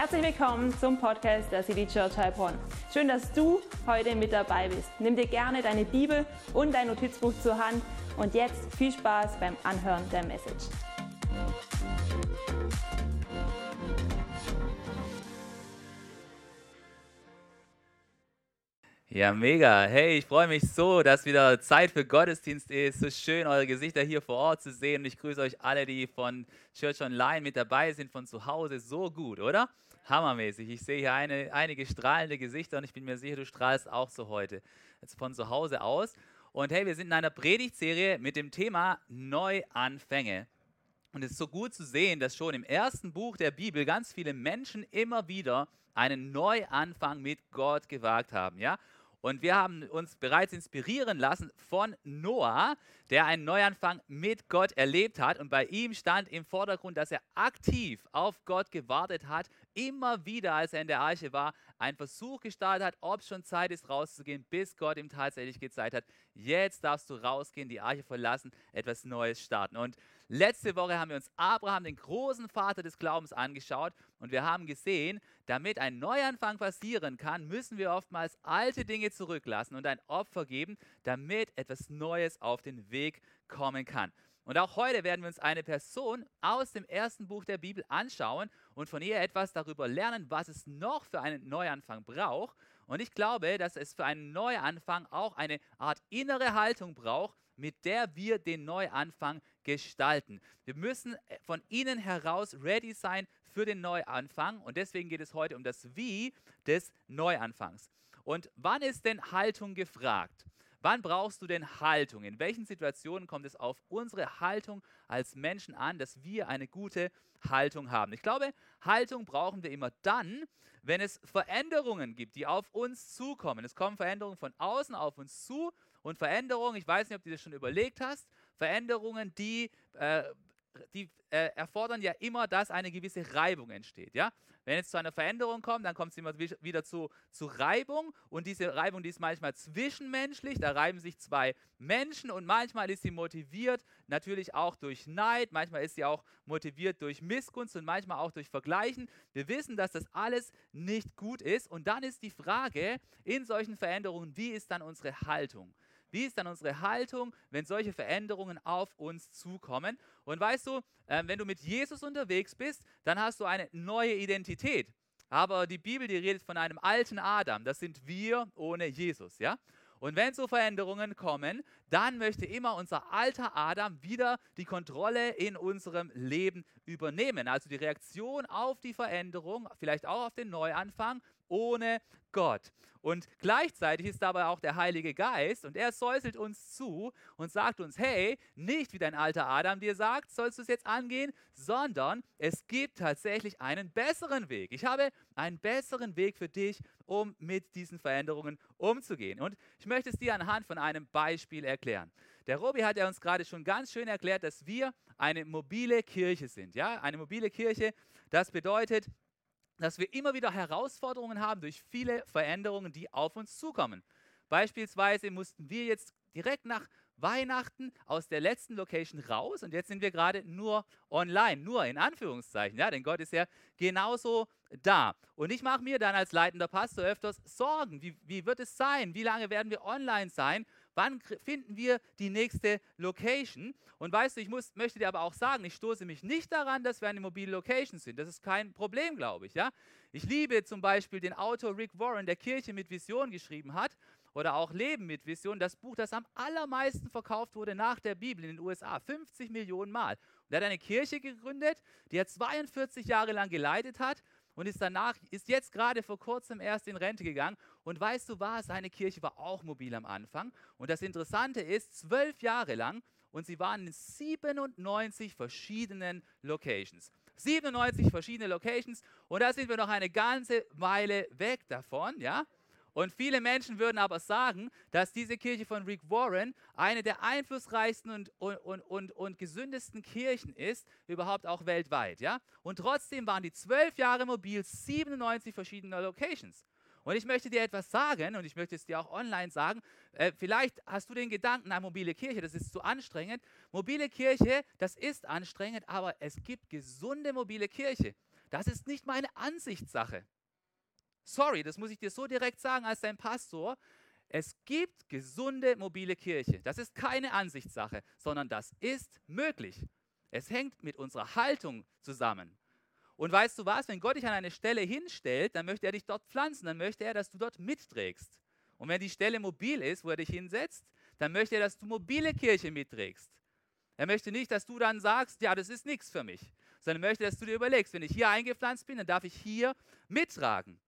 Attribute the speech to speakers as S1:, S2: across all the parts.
S1: Herzlich willkommen zum Podcast der City Church Heilbronn. Schön, dass du heute mit dabei bist. Nimm dir gerne deine Bibel und dein Notizbuch zur Hand und jetzt viel Spaß beim Anhören der Message.
S2: Ja, mega. Hey, ich freue mich so, dass wieder Zeit für Gottesdienst ist. So schön, eure Gesichter hier vor Ort zu sehen. Und ich grüße euch alle, die von Church Online mit dabei sind, von zu Hause. So gut, oder? Hammermäßig. Ich sehe hier eine, einige strahlende Gesichter und ich bin mir sicher, du strahlst auch so heute. Jetzt von zu Hause aus. Und hey, wir sind in einer Predigtserie mit dem Thema Neuanfänge. Und es ist so gut zu sehen, dass schon im ersten Buch der Bibel ganz viele Menschen immer wieder einen Neuanfang mit Gott gewagt haben. Ja? Und wir haben uns bereits inspirieren lassen von Noah, der einen Neuanfang mit Gott erlebt hat. Und bei ihm stand im Vordergrund, dass er aktiv auf Gott gewartet hat, immer wieder, als er in der Arche war, einen Versuch gestartet hat, ob schon Zeit ist, rauszugehen, bis Gott ihm tatsächlich gezeigt hat, jetzt darfst du rausgehen, die Arche verlassen, etwas Neues starten. Und letzte Woche haben wir uns Abraham, den großen Vater des Glaubens, angeschaut und wir haben gesehen, damit ein Neuanfang passieren kann, müssen wir oftmals alte Dinge zurücklassen und ein Opfer geben, damit etwas Neues auf den Weg kommen kann. Und auch heute werden wir uns eine Person aus dem ersten Buch der Bibel anschauen und von ihr etwas darüber lernen, was es noch für einen Neuanfang braucht. Und ich glaube, dass es für einen Neuanfang auch eine Art innere Haltung braucht, mit der wir den Neuanfang gestalten. Wir müssen von innen heraus ready sein für den Neuanfang und deswegen geht es heute um das Wie des Neuanfangs. Und wann ist denn Haltung gefragt? Wann brauchst du denn Haltung? In welchen Situationen kommt es auf unsere Haltung als Menschen an, dass wir eine gute Haltung haben? Ich glaube, Haltung brauchen wir immer dann, wenn es Veränderungen gibt, die auf uns zukommen. Es kommen Veränderungen von außen auf uns zu und Veränderungen, ich weiß nicht, ob du das schon überlegt hast, Veränderungen, die, äh, die äh, erfordern ja immer, dass eine gewisse Reibung entsteht. Ja? Wenn es zu einer Veränderung kommt, dann kommt es immer wieder zu, zu Reibung und diese Reibung, die ist manchmal zwischenmenschlich, da reiben sich zwei Menschen und manchmal ist sie motiviert, natürlich auch durch Neid, manchmal ist sie auch motiviert durch Missgunst und manchmal auch durch Vergleichen. Wir wissen, dass das alles nicht gut ist und dann ist die Frage in solchen Veränderungen, wie ist dann unsere Haltung? Wie ist dann unsere Haltung, wenn solche Veränderungen auf uns zukommen? Und weißt du, äh, wenn du mit Jesus unterwegs bist, dann hast du eine neue Identität. Aber die Bibel, die redet von einem alten Adam. Das sind wir ohne Jesus, ja? Und wenn so Veränderungen kommen, dann möchte immer unser alter Adam wieder die Kontrolle in unserem Leben übernehmen. Also die Reaktion auf die Veränderung, vielleicht auch auf den Neuanfang ohne Gott. Und gleichzeitig ist dabei auch der Heilige Geist und er säuselt uns zu und sagt uns, hey, nicht wie dein alter Adam dir sagt, sollst du es jetzt angehen, sondern es gibt tatsächlich einen besseren Weg. Ich habe einen besseren Weg für dich, um mit diesen Veränderungen umzugehen. Und ich möchte es dir anhand von einem Beispiel erklären. Der Robi hat ja uns gerade schon ganz schön erklärt, dass wir eine mobile Kirche sind. Ja, eine mobile Kirche, das bedeutet, dass wir immer wieder Herausforderungen haben durch viele Veränderungen, die auf uns zukommen. Beispielsweise mussten wir jetzt direkt nach Weihnachten aus der letzten Location raus und jetzt sind wir gerade nur online, nur in Anführungszeichen, ja, denn Gott ist ja genauso da. Und ich mache mir dann als leitender Pastor öfters Sorgen, wie, wie wird es sein, wie lange werden wir online sein Wann finden wir die nächste Location? Und weißt du, ich muss, möchte dir aber auch sagen, ich stoße mich nicht daran, dass wir eine mobile Location sind. Das ist kein Problem, glaube ich. Ja? Ich liebe zum Beispiel den Autor Rick Warren, der Kirche mit Vision geschrieben hat oder auch Leben mit Vision, das Buch, das am allermeisten verkauft wurde nach der Bibel in den USA, 50 Millionen Mal. Und er hat eine Kirche gegründet, die er 42 Jahre lang geleitet hat und ist danach, ist jetzt gerade vor kurzem erst in Rente gegangen. Und weißt du was, seine Kirche war auch mobil am Anfang. Und das Interessante ist, zwölf Jahre lang und sie waren in 97 verschiedenen Locations. 97 verschiedene Locations und da sind wir noch eine ganze Weile weg davon, ja? Und viele Menschen würden aber sagen, dass diese Kirche von Rick Warren eine der einflussreichsten und, und, und, und gesündesten Kirchen ist, überhaupt auch weltweit. Ja? Und trotzdem waren die zwölf Jahre mobil 97 verschiedene Locations. Und ich möchte dir etwas sagen und ich möchte es dir auch online sagen. Äh, vielleicht hast du den Gedanken, eine mobile Kirche, das ist zu anstrengend. Mobile Kirche, das ist anstrengend, aber es gibt gesunde mobile Kirche. das ist nicht meine Ansichtssache. Sorry, das muss ich dir so direkt sagen als dein Pastor. Es gibt gesunde mobile Kirche. Das ist keine Ansichtssache, sondern das ist möglich. Es hängt mit unserer Haltung zusammen. Und weißt du was, wenn Gott dich an eine Stelle hinstellt, dann möchte er dich dort pflanzen, dann möchte er, dass du dort mitträgst. Und wenn die Stelle mobil ist, wo er dich hinsetzt, dann möchte er, dass du mobile Kirche mitträgst. Er möchte nicht, dass du dann sagst, ja, das ist nichts für mich, sondern er möchte, dass du dir überlegst, wenn ich hier eingepflanzt bin, dann darf ich hier mittragen.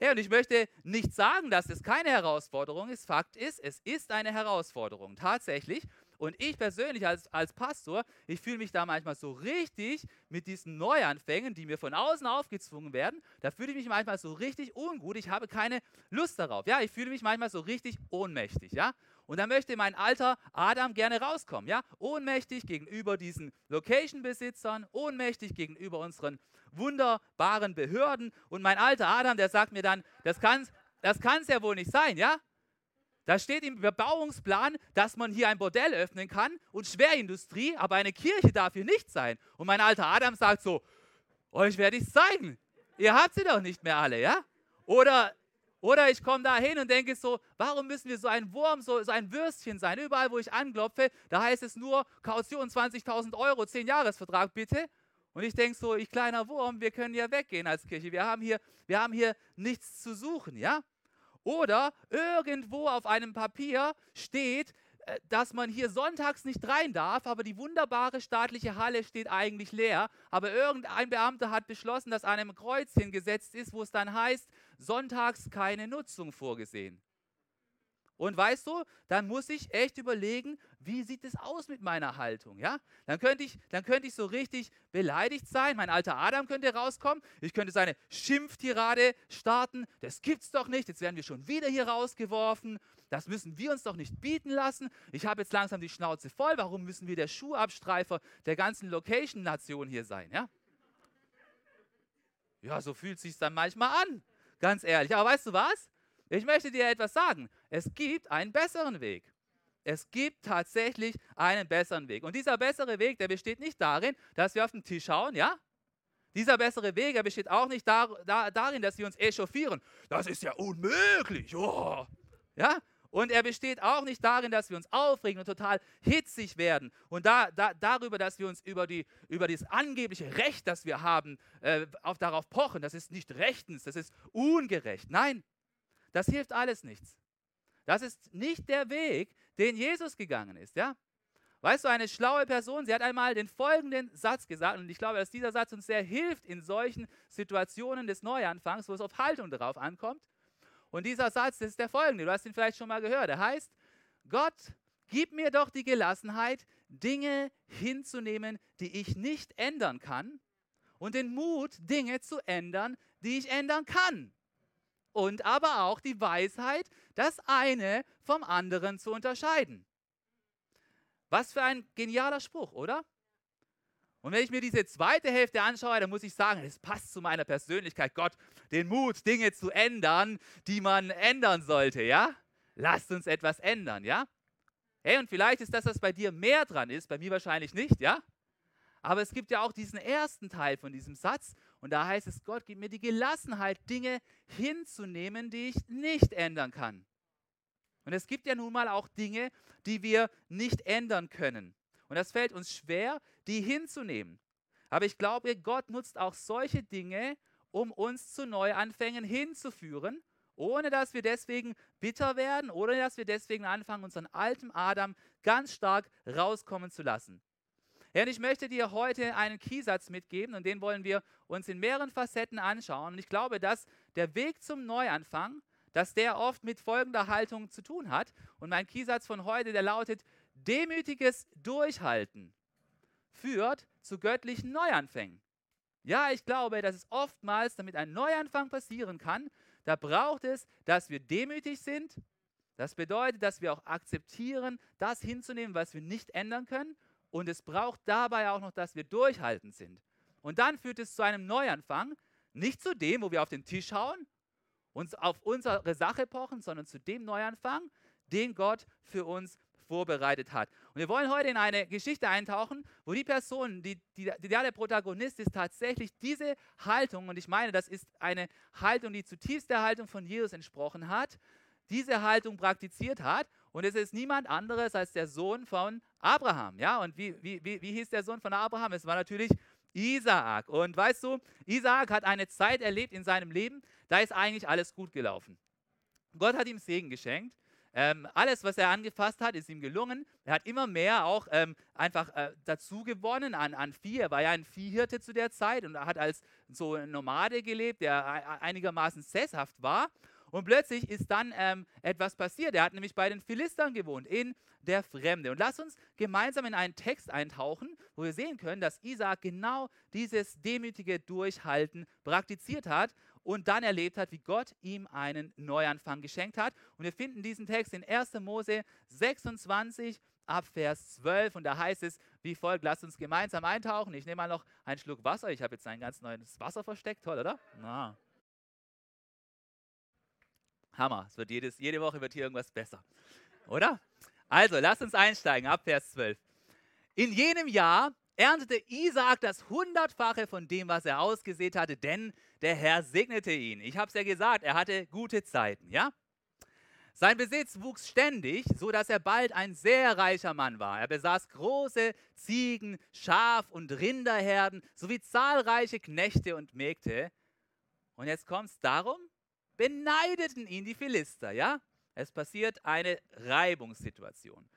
S2: Ja, und ich möchte nicht sagen, dass es keine Herausforderung ist. Fakt ist, es ist eine Herausforderung, tatsächlich. Und ich persönlich als, als Pastor, ich fühle mich da manchmal so richtig mit diesen Neuanfängen, die mir von außen aufgezwungen werden. Da fühle ich mich manchmal so richtig ungut. Ich habe keine Lust darauf. Ja, ich fühle mich manchmal so richtig ohnmächtig. Ja, und da möchte mein alter Adam gerne rauskommen. Ja, ohnmächtig gegenüber diesen Location-Besitzern, ohnmächtig gegenüber unseren wunderbaren Behörden. Und mein alter Adam, der sagt mir dann, das kann das kann's ja wohl nicht sein, ja? Da steht im Bebauungsplan, dass man hier ein Bordell öffnen kann und Schwerindustrie, aber eine Kirche darf hier nicht sein. Und mein alter Adam sagt so, euch werde ich zeigen. Ihr habt sie doch nicht mehr alle, ja? Oder, oder ich komme da hin und denke so, warum müssen wir so ein Wurm, so, so ein Würstchen sein? Überall, wo ich anklopfe, da heißt es nur Kaution 20.000 Euro, 10-Jahres-Vertrag bitte. Und ich denke so, ich kleiner Wurm, wir können ja weggehen als Kirche. Wir haben hier, wir haben hier nichts zu suchen, ja? Oder irgendwo auf einem Papier steht, äh, dass man hier sonntags nicht rein darf, aber die wunderbare staatliche Halle steht eigentlich leer. Aber irgendein Beamter hat beschlossen, dass einem Kreuzchen gesetzt ist, wo es dann heißt, sonntags keine Nutzung vorgesehen. Und weißt du, dann muss ich echt überlegen, wie sieht es aus mit meiner Haltung, ja? Dann könnte ich, dann könnte ich so richtig beleidigt sein. Mein alter Adam könnte rauskommen. Ich könnte seine Schimpftirade starten. Das gibt's doch nicht. Jetzt werden wir schon wieder hier rausgeworfen. Das müssen wir uns doch nicht bieten lassen. Ich habe jetzt langsam die Schnauze voll. Warum müssen wir der Schuhabstreifer der ganzen Location-Nation hier sein, ja? Ja, so fühlt sich dann manchmal an. Ganz ehrlich. Aber weißt du was? Ich möchte dir etwas sagen. Es gibt einen besseren Weg. Es gibt tatsächlich einen besseren Weg. Und dieser bessere Weg, der besteht nicht darin, dass wir auf den Tisch schauen, ja? Dieser bessere Weg, der besteht auch nicht dar, da, darin, dass wir uns echauffieren. Das ist ja unmöglich. Oh. Ja? Und er besteht auch nicht darin, dass wir uns aufregen und total hitzig werden. Und da, da, darüber, dass wir uns über, die, über das angebliche Recht, das wir haben, äh, auf, darauf pochen. Das ist nicht rechtens, das ist ungerecht. Nein, das hilft alles nichts. Das ist nicht der Weg, den Jesus gegangen ist, ja? Weißt du, eine schlaue Person, sie hat einmal den folgenden Satz gesagt, und ich glaube, dass dieser Satz uns sehr hilft in solchen Situationen des Neuanfangs, wo es auf Haltung darauf ankommt. Und dieser Satz ist der folgende, du hast ihn vielleicht schon mal gehört. Er heißt, Gott, gib mir doch die Gelassenheit, Dinge hinzunehmen, die ich nicht ändern kann, und den Mut, Dinge zu ändern, die ich ändern kann und aber auch die Weisheit, das eine vom anderen zu unterscheiden. Was für ein genialer Spruch, oder? Und wenn ich mir diese zweite Hälfte anschaue, dann muss ich sagen, es passt zu meiner Persönlichkeit. Gott, den Mut, Dinge zu ändern, die man ändern sollte, ja? Lasst uns etwas ändern, ja? Hey, und vielleicht ist das, was bei dir mehr dran ist, bei mir wahrscheinlich nicht, ja? Aber es gibt ja auch diesen ersten Teil von diesem Satz und da heißt es, Gott gibt mir die Gelassenheit, Dinge hinzunehmen, die ich nicht ändern kann. Und es gibt ja nun mal auch Dinge, die wir nicht ändern können. Und das fällt uns schwer, die hinzunehmen. Aber ich glaube, Gott nutzt auch solche Dinge, um uns zu Neuanfängen hinzuführen, ohne dass wir deswegen bitter werden, ohne dass wir deswegen anfangen, unseren alten Adam ganz stark rauskommen zu lassen. Ja, und ich möchte dir heute einen Keysatz mitgeben und den wollen wir uns in mehreren Facetten anschauen. Und ich glaube, dass der Weg zum Neuanfang, dass der oft mit folgender Haltung zu tun hat. Und mein Keysatz von heute, der lautet, demütiges Durchhalten führt zu göttlichen Neuanfängen. Ja, ich glaube, dass es oftmals, damit ein Neuanfang passieren kann, da braucht es, dass wir demütig sind. Das bedeutet, dass wir auch akzeptieren, das hinzunehmen, was wir nicht ändern können. Und es braucht dabei auch noch, dass wir durchhaltend sind. Und dann führt es zu einem Neuanfang, nicht zu dem, wo wir auf den Tisch hauen, uns auf unsere Sache pochen, sondern zu dem Neuanfang, den Gott für uns vorbereitet hat. Und wir wollen heute in eine Geschichte eintauchen, wo die Person, die, die, die der Protagonist ist, tatsächlich diese Haltung, und ich meine, das ist eine Haltung, die zutiefst der Haltung von Jesus entsprochen hat, diese Haltung praktiziert hat. Und es ist niemand anderes als der Sohn von Abraham. Ja, und wie, wie, wie, wie hieß der Sohn von Abraham? Es war natürlich Isaak. Und weißt du, Isaak hat eine Zeit erlebt in seinem Leben, da ist eigentlich alles gut gelaufen. Gott hat ihm Segen geschenkt. Ähm, alles, was er angefasst hat, ist ihm gelungen. Er hat immer mehr auch ähm, einfach äh, dazu gewonnen an, an Vieh. Er war ja ein Viehhirte zu der Zeit und hat als so Nomade gelebt, der einigermaßen sesshaft war. Und plötzlich ist dann ähm, etwas passiert. Er hat nämlich bei den Philistern gewohnt, in der Fremde. Und lass uns gemeinsam in einen Text eintauchen, wo wir sehen können, dass Isaac genau dieses demütige Durchhalten praktiziert hat und dann erlebt hat, wie Gott ihm einen Neuanfang geschenkt hat. Und wir finden diesen Text in 1. Mose 26 ab Vers 12 und da heißt es wie folgt, lasst uns gemeinsam eintauchen. Ich nehme mal noch einen Schluck Wasser. Ich habe jetzt ein ganz neues Wasser versteckt, toll, oder? Na. Hammer. Es wird jedes, jede Woche wird hier irgendwas besser. Oder? Also, lasst uns einsteigen, ab Vers 12. In jenem Jahr erntete Isaak das Hundertfache von dem, was er ausgesät hatte, denn der Herr segnete ihn. Ich habe es ja gesagt, er hatte gute Zeiten, ja? Sein Besitz wuchs ständig, so dass er bald ein sehr reicher Mann war. Er besaß große Ziegen, Schaf- und Rinderherden sowie zahlreiche Knechte und Mägde. Und jetzt kommt es darum, beneideten ihn die Philister, ja? Es passiert eine Reibungssituation.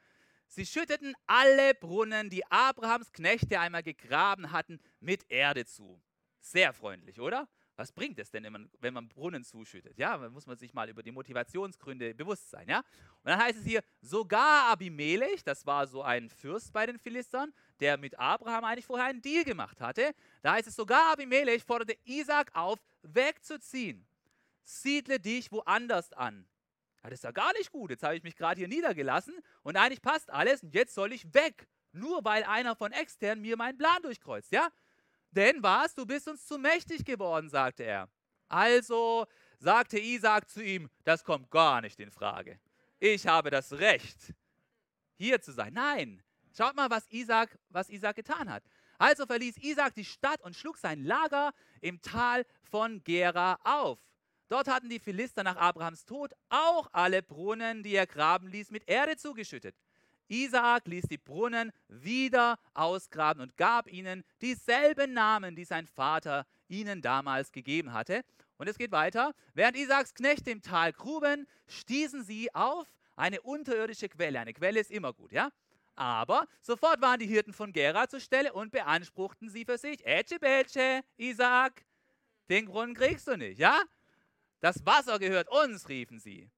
S2: Sie schütteten alle Brunnen, die Abrahams Knechte einmal gegraben hatten, mit Erde zu. Sehr freundlich, oder? Was bringt es denn, wenn man, Brunnen zuschüttet? Ja, da muss man sich mal über die Motivationsgründe bewusst sein. Ja? Und dann heißt es hier, sogar Abimelech, das war so ein Fürst bei den Philistern, der mit Abraham eigentlich vorher einen Deal gemacht hatte. Da heißt es, sogar Abimelech forderte Isaac auf, wegzuziehen siedle dich woanders an. Ja, das ist ja gar nicht gut. Jetzt habe ich mich gerade hier niedergelassen und eigentlich passt alles und jetzt soll ich weg. Nur weil einer von extern mir meinen Plan durchkreuzt, ja? Denn was? Du bist uns zu mächtig geworden, sagte er. Also sagte Isaac zu ihm, das kommt gar nicht in Frage. Ich habe das Recht, hier zu sein. Nein, schaut mal, was Isaac, was Isaac getan hat. Also verließ Isaac die Stadt und schlug sein Lager im Tal von Gera auf. Dort hatten die Philister nach Abrahams Tod auch alle Brunnen, die er graben ließ, mit Erde zugeschüttet. Isaak ließ die Brunnen wieder ausgraben und gab ihnen dieselben Namen, die sein Vater ihnen damals gegeben hatte. Und es geht weiter. Während Isaaks Knechte im Tal gruben, stießen sie auf eine unterirdische Quelle. Eine Quelle ist immer gut, ja? Aber sofort waren die Hirten von Gera zur Stelle und beanspruchten sie für sich. Ätsche, bätsche, Isaak, den Brunnen kriegst du nicht, ja? Das Wasser gehört uns, riefen sie.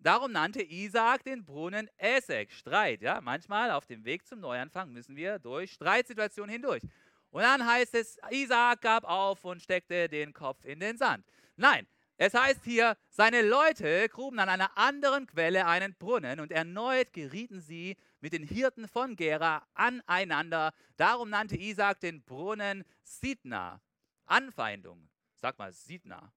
S2: Darum nannte Isaak den Brunnen Esek, Streit. Ja, manchmal auf dem Weg zum Neuanfang müssen wir durch Streitsituationen hindurch. Und dann heißt es, Isaak gab auf und steckte den Kopf in den Sand. Nein, es heißt hier, seine Leute gruben an einer anderen Quelle einen Brunnen und erneut gerieten sie mit den Hirten von Gera aneinander. Darum nannte Isaak den Brunnen Sidna. Anfeindung. Sag mal, Sidna.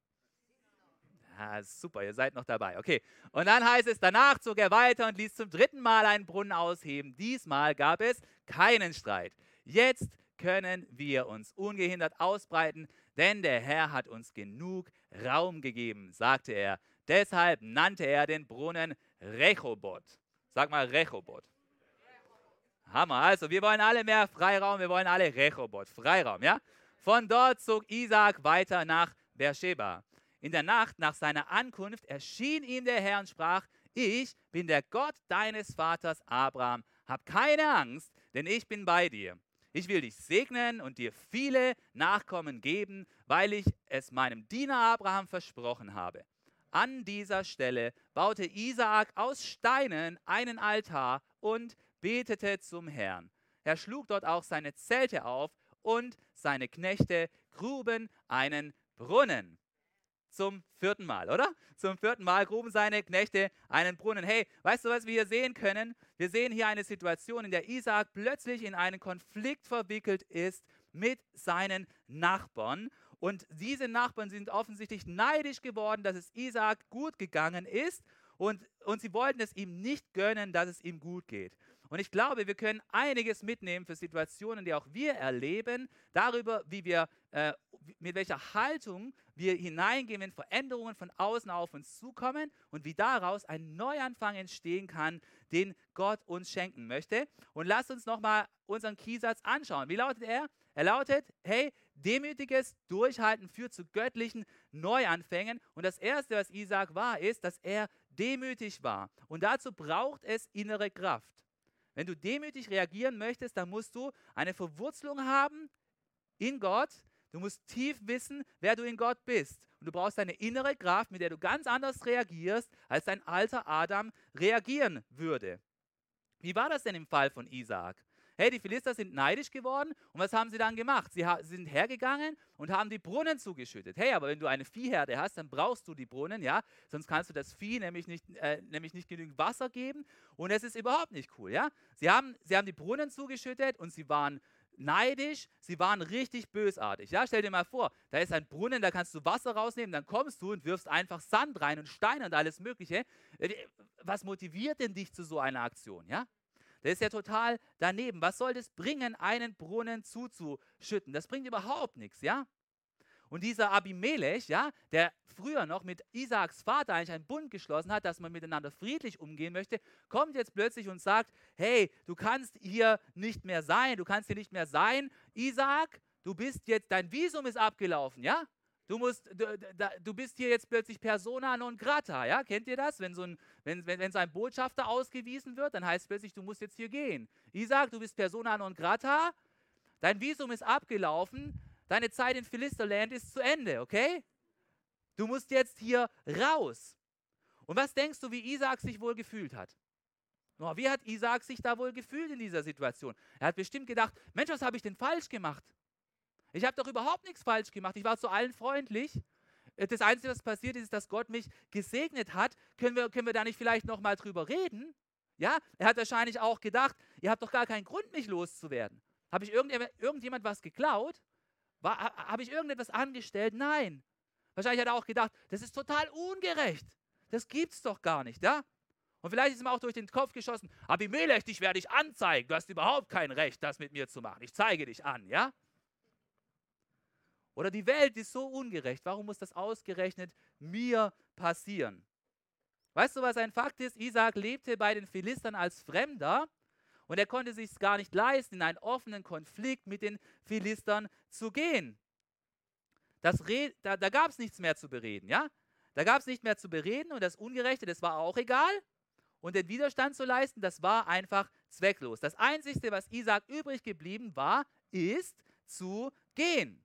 S2: Ah, super, ihr seid noch dabei. Okay. Und dann heißt es, danach zog er weiter und ließ zum dritten Mal einen Brunnen ausheben. Diesmal gab es keinen Streit. Jetzt können wir uns ungehindert ausbreiten, denn der Herr hat uns genug Raum gegeben, sagte er. Deshalb nannte er den Brunnen Rechobot. Sag mal Rechobot. Hammer. Also, wir wollen alle mehr Freiraum, wir wollen alle Rechobot, Freiraum, ja? Von dort zog Isaac weiter nach Beersheba. In der Nacht nach seiner Ankunft erschien ihm der Herr und sprach, ich bin der Gott deines Vaters Abraham. Hab keine Angst, denn ich bin bei dir. Ich will dich segnen und dir viele Nachkommen geben, weil ich es meinem Diener Abraham versprochen habe. An dieser Stelle baute Isaak aus Steinen einen Altar und betete zum Herrn. Er schlug dort auch seine Zelte auf und seine Knechte gruben einen Brunnen zum vierten Mal, oder? Zum vierten Mal gruben seine Knechte einen Brunnen. Hey, weißt du, was wir hier sehen können? Wir sehen hier eine Situation, in der Isaac plötzlich in einen Konflikt verwickelt ist mit seinen Nachbarn. Und diese Nachbarn sind offensichtlich neidisch geworden, dass es Isaac gut gegangen ist. und, und sie wollten es ihm nicht gönnen, dass es ihm gut geht. Und ich glaube, wir können einiges mitnehmen für Situationen, die auch wir erleben, darüber, wie wir, äh, mit welcher Haltung wir hineingehen, wenn Veränderungen von außen auf uns zukommen und wie daraus ein Neuanfang entstehen kann, den Gott uns schenken möchte. Und lasst uns nochmal unseren Kiesatz anschauen. Wie lautet er? Er lautet, hey, demütiges Durchhalten führt zu göttlichen Neuanfängen. Und das Erste, was Isaac war, ist, dass er demütig war. Und dazu braucht es innere Kraft. Wenn du demütig reagieren möchtest, dann musst du eine Verwurzelung haben in Gott. Du musst tief wissen, wer du in Gott bist. Und du brauchst eine innere Kraft, mit der du ganz anders reagierst, als dein alter Adam reagieren würde. Wie war das denn im Fall von Isaak? Hey, die Philister sind neidisch geworden und was haben sie dann gemacht? Sie sind hergegangen und haben die Brunnen zugeschüttet. Hey, aber wenn du eine Viehherde hast, dann brauchst du die Brunnen, ja? Sonst kannst du das Vieh nämlich nicht, äh, nämlich nicht genügend Wasser geben und es ist überhaupt nicht cool, ja? Sie haben, sie haben die Brunnen zugeschüttet und sie waren neidisch, sie waren richtig bösartig. Ja, stell dir mal vor, da ist ein Brunnen, da kannst du Wasser rausnehmen, dann kommst du und wirfst einfach Sand rein und Steine und alles Mögliche. Äh, was motiviert denn dich zu so einer Aktion? Ja, das ist ja total daneben. Was soll das bringen, einen Brunnen zuzuschütten? Das bringt überhaupt nichts, ja? Und dieser Abimelech, ja, der früher noch mit Isaaks Vater eigentlich einen Bund geschlossen hat, dass man miteinander friedlich umgehen möchte, kommt jetzt plötzlich und sagt, hey, du kannst hier nicht mehr sein, du kannst hier nicht mehr sein. Isaak, du bist jetzt, dein Visum ist abgelaufen, ja? Du, musst, du, du, bist hier jetzt plötzlich persona non grata, ja? Kennt ihr das? Wenn so, ein, wenn, wenn, wenn so ein Botschafter ausgewiesen wird, dann heißt es plötzlich, du musst jetzt hier gehen. Isaac, du bist persona non grata, dein Visum ist abgelaufen, deine Zeit in Philisterland ist zu Ende, okay? Du musst jetzt hier raus. Und was denkst du, wie Isaac sich wohl gefühlt hat? Oh, wie hat Isaac sich da wohl gefühlt in dieser Situation? Er hat bestimmt gedacht, Mensch, was habe ich denn falsch gemacht? Ich habe doch überhaupt nichts falsch gemacht. Ich war zu allen freundlich. Äh, das Einzige, was passiert ist, ist, dass Gott mich gesegnet hat. Können wir, können wir da nicht vielleicht nochmal drüber reden? Ja, er hat wahrscheinlich auch gedacht, ihr habt doch gar keinen Grund, mich loszuwerden. Habe ich irgendjemand, irgendjemand was geklaut? Habe ich irgendetwas angestellt? Nein. Wahrscheinlich hat er auch gedacht, das ist total ungerecht. Das gibt's doch gar nicht, ja? Und vielleicht ist ihm auch durch den Kopf geschossen, Abimelech, dich werde ich anzeigen. Du hast überhaupt kein Recht, das mit mir zu machen. Ich zeige dich an, ja? Oder die Welt ist so ungerecht. Warum muss das ausgerechnet mir passieren? Weißt du, was ein Fakt ist? Isaac lebte bei den Philistern als Fremder und er konnte sich gar nicht leisten, in einen offenen Konflikt mit den Philistern zu gehen. Das da da gab es nichts mehr zu bereden, ja? Da gab es nicht mehr zu bereden und das Ungerechte, das war auch egal. Und den Widerstand zu leisten, das war einfach zwecklos. Das Einzige, was Isaac übrig geblieben war, ist zu gehen.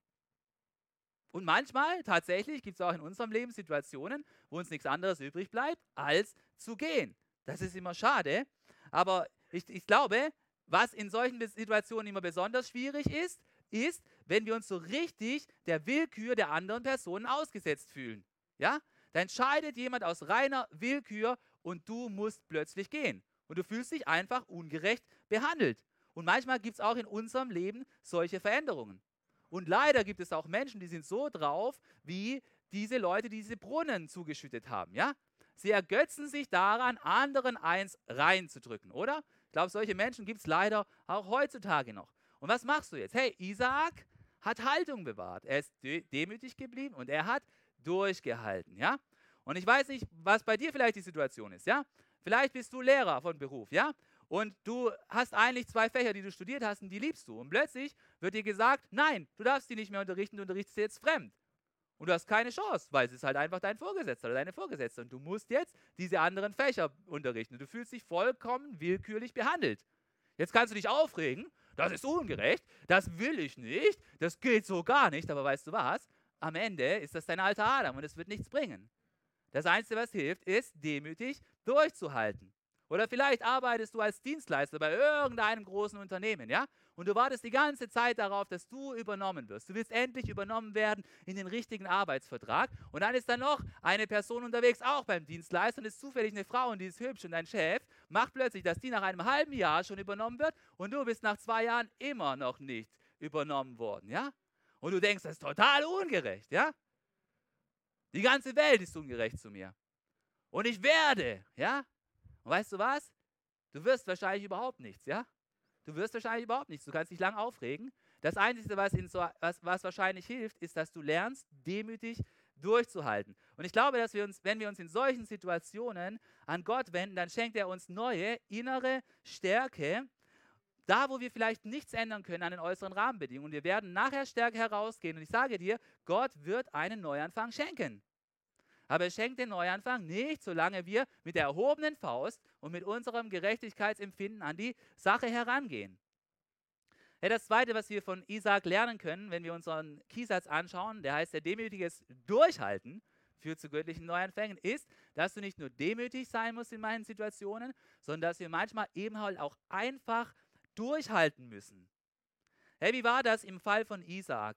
S2: Und manchmal, tatsächlich, gibt es auch in unserem Leben Situationen, wo uns nichts anderes übrig bleibt, als zu gehen. Das ist immer schade. Aber ich, ich glaube, was in solchen Situationen immer besonders schwierig ist, ist, wenn wir uns so richtig der Willkür der anderen Personen ausgesetzt fühlen. Ja? Da entscheidet jemand aus reiner Willkür und du musst plötzlich gehen. Und du fühlst dich einfach ungerecht behandelt. Und manchmal gibt es auch in unserem Leben solche Veränderungen. Und leider gibt es auch Menschen, die sind so drauf, wie diese Leute, die diese Brunnen zugeschüttet haben. Ja? Sie ergötzen sich daran, anderen eins reinzudrücken, oder? Ich glaube, solche Menschen gibt es leider auch heutzutage noch. Und was machst du jetzt? Hey, Isaac hat Haltung bewahrt. Er ist demütig geblieben und er hat durchgehalten, ja? Und ich weiß nicht, was bei dir vielleicht die Situation ist, ja? Vielleicht bist du Lehrer von Beruf, ja? Und du hast eigentlich zwei Fächer, die du studiert hast und die liebst du. Und plötzlich wird dir gesagt, nein, du darfst die nicht mehr unterrichten, du unterrichtest jetzt fremd. Und du hast keine Chance, weil es ist halt einfach dein Vorgesetzter oder deine Vorgesetzte. Und du musst jetzt diese anderen Fächer unterrichten. Und du fühlst dich vollkommen willkürlich behandelt. Jetzt kannst du dich aufregen, das ist ungerecht, das will ich nicht, das geht so gar nicht. Aber weißt du was? Am Ende ist das dein alter Adam und es wird nichts bringen. Das Einzige, was hilft, ist demütig durchzuhalten. Oder vielleicht arbeitest du als Dienstleister bei irgendeinem großen Unternehmen, ja? Und du wartest die ganze Zeit darauf, dass du übernommen wirst. Du willst endlich übernommen werden in den richtigen Arbeitsvertrag. Und dann ist da noch eine Person unterwegs, auch beim Dienstleister, und ist zufällig eine Frau und die ist hübsch. Und dein Chef macht plötzlich, dass die nach einem halben Jahr schon übernommen wird und du bist nach zwei Jahren immer noch nicht übernommen worden, ja? Und du denkst, das ist total ungerecht, ja? Die ganze Welt ist ungerecht zu mir. Und ich werde, ja? Und weißt du was? Du wirst wahrscheinlich überhaupt nichts, ja? Du wirst wahrscheinlich überhaupt nichts. Du kannst dich lang aufregen. Das Einzige, was, so, was, was wahrscheinlich hilft, ist, dass du lernst, demütig durchzuhalten. Und ich glaube, dass wir uns, wenn wir uns in solchen Situationen an Gott wenden, dann schenkt er uns neue innere Stärke, da wo wir vielleicht nichts ändern können an den äußeren Rahmenbedingungen. Wir werden nachher stärker herausgehen. Und ich sage dir, Gott wird einen Neuanfang schenken. Aber er schenkt den Neuanfang nicht, solange wir mit der erhobenen Faust und mit unserem Gerechtigkeitsempfinden an die Sache herangehen. Ja, das Zweite, was wir von Isaac lernen können, wenn wir unseren Kiesatz anschauen, der heißt, der demütiges Durchhalten führt zu göttlichen Neuanfängen, ist, dass du nicht nur demütig sein musst in meinen Situationen, sondern dass wir manchmal eben halt auch einfach durchhalten müssen. Hey, wie war das im Fall von Isaac?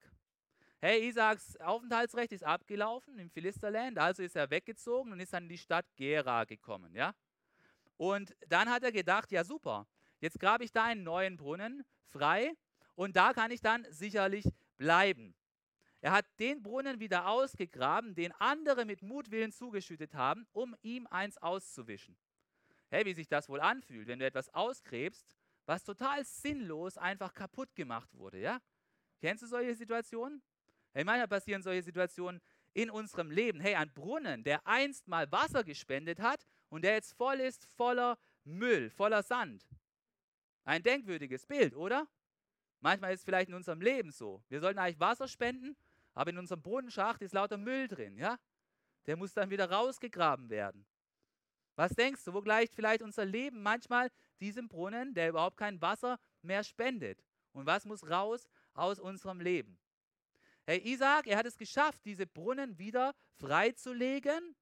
S2: Hey, Isaaks Aufenthaltsrecht ist abgelaufen im Philisterland, also ist er weggezogen und ist dann in die Stadt Gera gekommen, ja? Und dann hat er gedacht, ja super, jetzt grabe ich da einen neuen Brunnen frei und da kann ich dann sicherlich bleiben. Er hat den Brunnen wieder ausgegraben, den andere mit Mutwillen zugeschüttet haben, um ihm eins auszuwischen. Hey, wie sich das wohl anfühlt, wenn du etwas ausgräbst, was total sinnlos einfach kaputt gemacht wurde, ja? Kennst du solche Situationen? Hey, manchmal passieren solche Situationen in unserem Leben. Hey, ein Brunnen, der einst mal Wasser gespendet hat und der jetzt voll ist voller Müll, voller Sand. Ein denkwürdiges Bild, oder? Manchmal ist es vielleicht in unserem Leben so. Wir sollten eigentlich Wasser spenden, aber in unserem Brunnenschacht ist lauter Müll drin, ja? Der muss dann wieder rausgegraben werden. Was denkst du, wo gleicht vielleicht unser Leben manchmal diesem Brunnen, der überhaupt kein Wasser mehr spendet? Und was muss raus aus unserem Leben? Hey, Isaac, er hat es geschafft, diese Brunnen wieder freizulegen.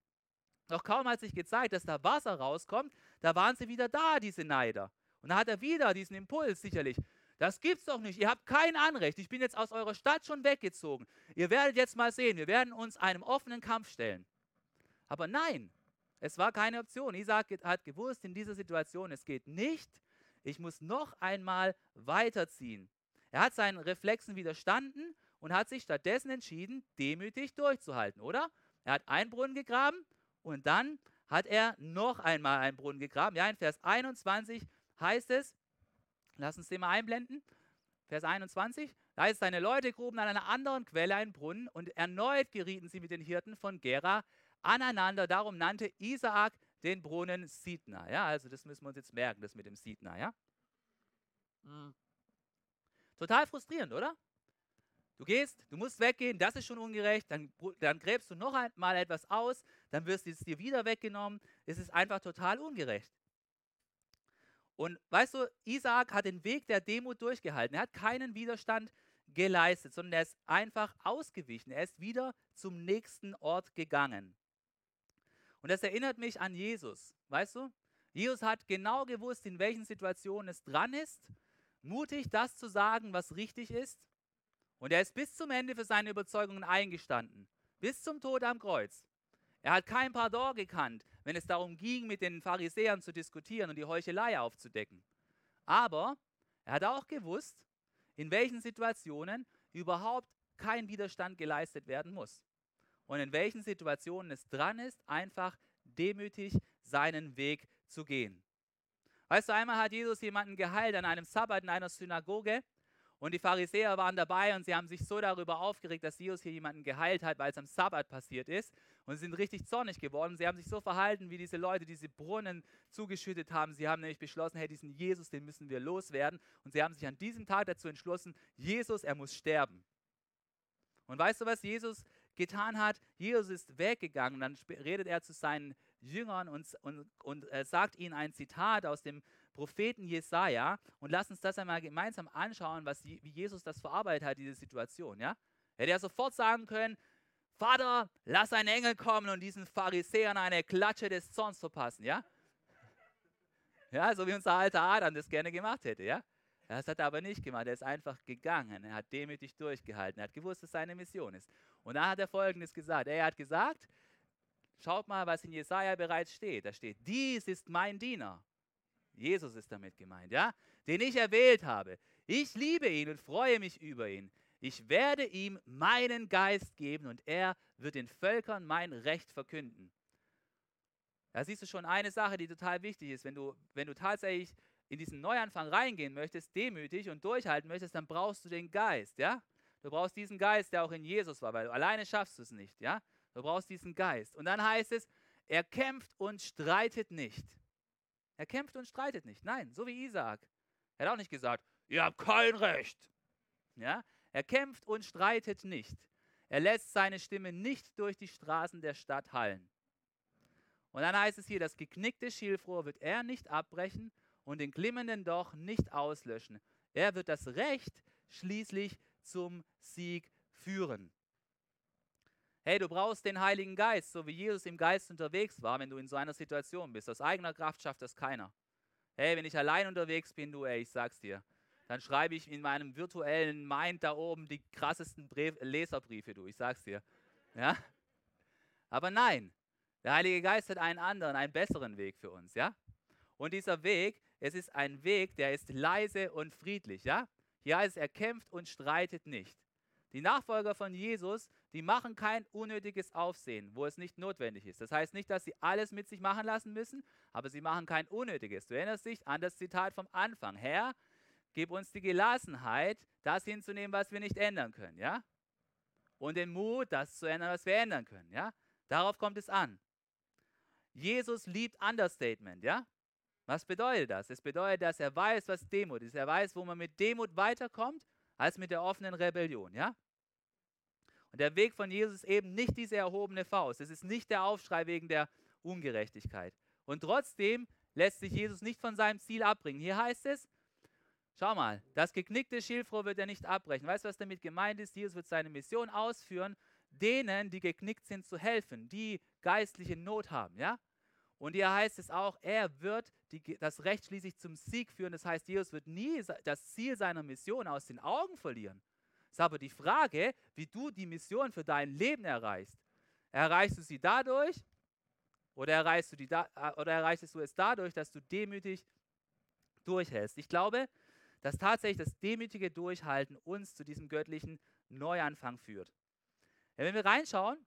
S2: Doch kaum hat sich gezeigt, dass da Wasser rauskommt, da waren sie wieder da, diese Neider. Und da hat er wieder diesen Impuls sicherlich. Das gibt's doch nicht. Ihr habt kein Anrecht. Ich bin jetzt aus eurer Stadt schon weggezogen. Ihr werdet jetzt mal sehen, wir werden uns einem offenen Kampf stellen. Aber nein, es war keine Option. Isaac hat gewusst in dieser Situation, es geht nicht. Ich muss noch einmal weiterziehen. Er hat seinen Reflexen widerstanden und hat sich stattdessen entschieden, demütig durchzuhalten, oder? Er hat einen Brunnen gegraben und dann hat er noch einmal einen Brunnen gegraben. Ja, in Vers 21 heißt es, lass uns den mal einblenden, Vers 21, da heißt seine Leute gruben an einer anderen Quelle einen Brunnen und erneut gerieten sie mit den Hirten von Gera aneinander. Darum nannte Isaak den Brunnen Sidna. Ja, also das müssen wir uns jetzt merken, das mit dem Sidna. Ja? Hm. Total frustrierend, oder? Du gehst, du musst weggehen, das ist schon ungerecht, dann, dann gräbst du noch einmal etwas aus, dann wirst es dir wieder weggenommen. Es ist einfach total ungerecht. Und weißt du, Isaac hat den Weg der Demut durchgehalten. Er hat keinen Widerstand geleistet, sondern er ist einfach ausgewichen. Er ist wieder zum nächsten Ort gegangen. Und das erinnert mich an Jesus. Weißt du, Jesus hat genau gewusst, in welchen Situationen es dran ist, mutig das zu sagen, was richtig ist und er ist bis zum Ende für seine Überzeugungen eingestanden, bis zum Tod am Kreuz. Er hat kein Pardon gekannt, wenn es darum ging, mit den Pharisäern zu diskutieren und die Heuchelei aufzudecken. Aber er hat auch gewusst, in welchen Situationen überhaupt kein Widerstand geleistet werden muss. Und in welchen Situationen es dran ist, einfach demütig seinen Weg zu gehen. Weißt du, einmal hat Jesus jemanden geheilt an einem Sabbat in einer Synagoge und die Pharisäer waren dabei und sie haben sich so darüber aufgeregt, dass Jesus hier jemanden geheilt hat, weil es am Sabbat passiert ist. Und sie sind richtig zornig geworden. Sie haben sich so verhalten, wie diese Leute diese Brunnen zugeschüttet haben. Sie haben nämlich beschlossen, hey, diesen Jesus, den müssen wir loswerden. Und sie haben sich an diesem Tag dazu entschlossen, Jesus, er muss sterben. Und weißt du, was Jesus getan hat? Jesus ist weggegangen. Dann redet er zu seinen Jüngern und, und, und äh, sagt ihnen ein Zitat aus dem Propheten Jesaja und lass uns das einmal gemeinsam anschauen, was, wie Jesus das verarbeitet hat, diese Situation. Ja? Hätte er sofort sagen können: Vater, lass einen Engel kommen und diesen Pharisäern eine Klatsche des Zorns verpassen. Ja? Ja, so wie unser alter Adam das gerne gemacht hätte. Ja? Das hat er aber nicht gemacht. Er ist einfach gegangen. Er hat demütig durchgehalten. Er hat gewusst, dass seine Mission ist. Und da hat er Folgendes gesagt. Er hat gesagt, schaut mal, was in Jesaja bereits steht. Da steht, dies ist mein Diener. Jesus ist damit gemeint, ja? Den ich erwählt habe. Ich liebe ihn und freue mich über ihn. Ich werde ihm meinen Geist geben und er wird den Völkern mein Recht verkünden. Da siehst du schon eine Sache, die total wichtig ist. Wenn du, wenn du tatsächlich in diesen Neuanfang reingehen möchtest, demütig und durchhalten möchtest, dann brauchst du den Geist, ja? Du brauchst diesen Geist, der auch in Jesus war, weil du alleine schaffst du es nicht, ja? Du brauchst diesen Geist. Und dann heißt es, er kämpft und streitet nicht. Er kämpft und streitet nicht. Nein, so wie Isaac. Er hat auch nicht gesagt, ihr habt kein Recht. Ja? Er kämpft und streitet nicht. Er lässt seine Stimme nicht durch die Straßen der Stadt hallen. Und dann heißt es hier, das geknickte Schilfrohr wird er nicht abbrechen und den glimmenden Doch nicht auslöschen. Er wird das Recht schließlich zum Sieg führen. Hey, du brauchst den Heiligen Geist, so wie Jesus im Geist unterwegs war, wenn du in so einer Situation bist. Aus eigener Kraft schafft das keiner. Hey, wenn ich allein unterwegs bin, du, ey, ich sag's dir, dann schreibe ich in meinem virtuellen Mind da oben die krassesten Brief, Leserbriefe, du, ich sag's dir. Ja? Aber nein, der Heilige Geist hat einen anderen, einen besseren Weg für uns, ja? Und dieser Weg, es ist ein Weg, der ist leise und friedlich, ja? Hier heißt es, er kämpft und streitet nicht. Die Nachfolger von Jesus, die machen kein unnötiges Aufsehen, wo es nicht notwendig ist. Das heißt nicht, dass sie alles mit sich machen lassen müssen, aber sie machen kein unnötiges. Du erinnerst dich an das Zitat vom Anfang. Herr, gib uns die Gelassenheit, das hinzunehmen, was wir nicht ändern können, ja? Und den Mut, das zu ändern, was wir ändern können, ja? Darauf kommt es an. Jesus liebt Understatement, ja? Was bedeutet das? Es bedeutet, dass er weiß, was Demut ist. Er weiß, wo man mit Demut weiterkommt, als mit der offenen Rebellion, ja? Und der Weg von Jesus ist eben nicht diese erhobene Faust. Es ist nicht der Aufschrei wegen der Ungerechtigkeit. Und trotzdem lässt sich Jesus nicht von seinem Ziel abbringen. Hier heißt es, schau mal, das geknickte Schilfrohr wird er nicht abbrechen. Weißt du, was damit gemeint ist? Jesus wird seine Mission ausführen, denen, die geknickt sind, zu helfen, die geistliche Not haben, ja? Und hier heißt es auch, er wird die, das Recht schließlich zum Sieg führen. Das heißt, Jesus wird nie das Ziel seiner Mission aus den Augen verlieren. Ist aber die Frage, wie du die Mission für dein Leben erreichst. Erreichst du sie dadurch oder erreichst du, die da, äh, oder erreichst du es dadurch, dass du demütig durchhältst? Ich glaube, dass tatsächlich das demütige Durchhalten uns zu diesem göttlichen Neuanfang führt. Ja, wenn wir reinschauen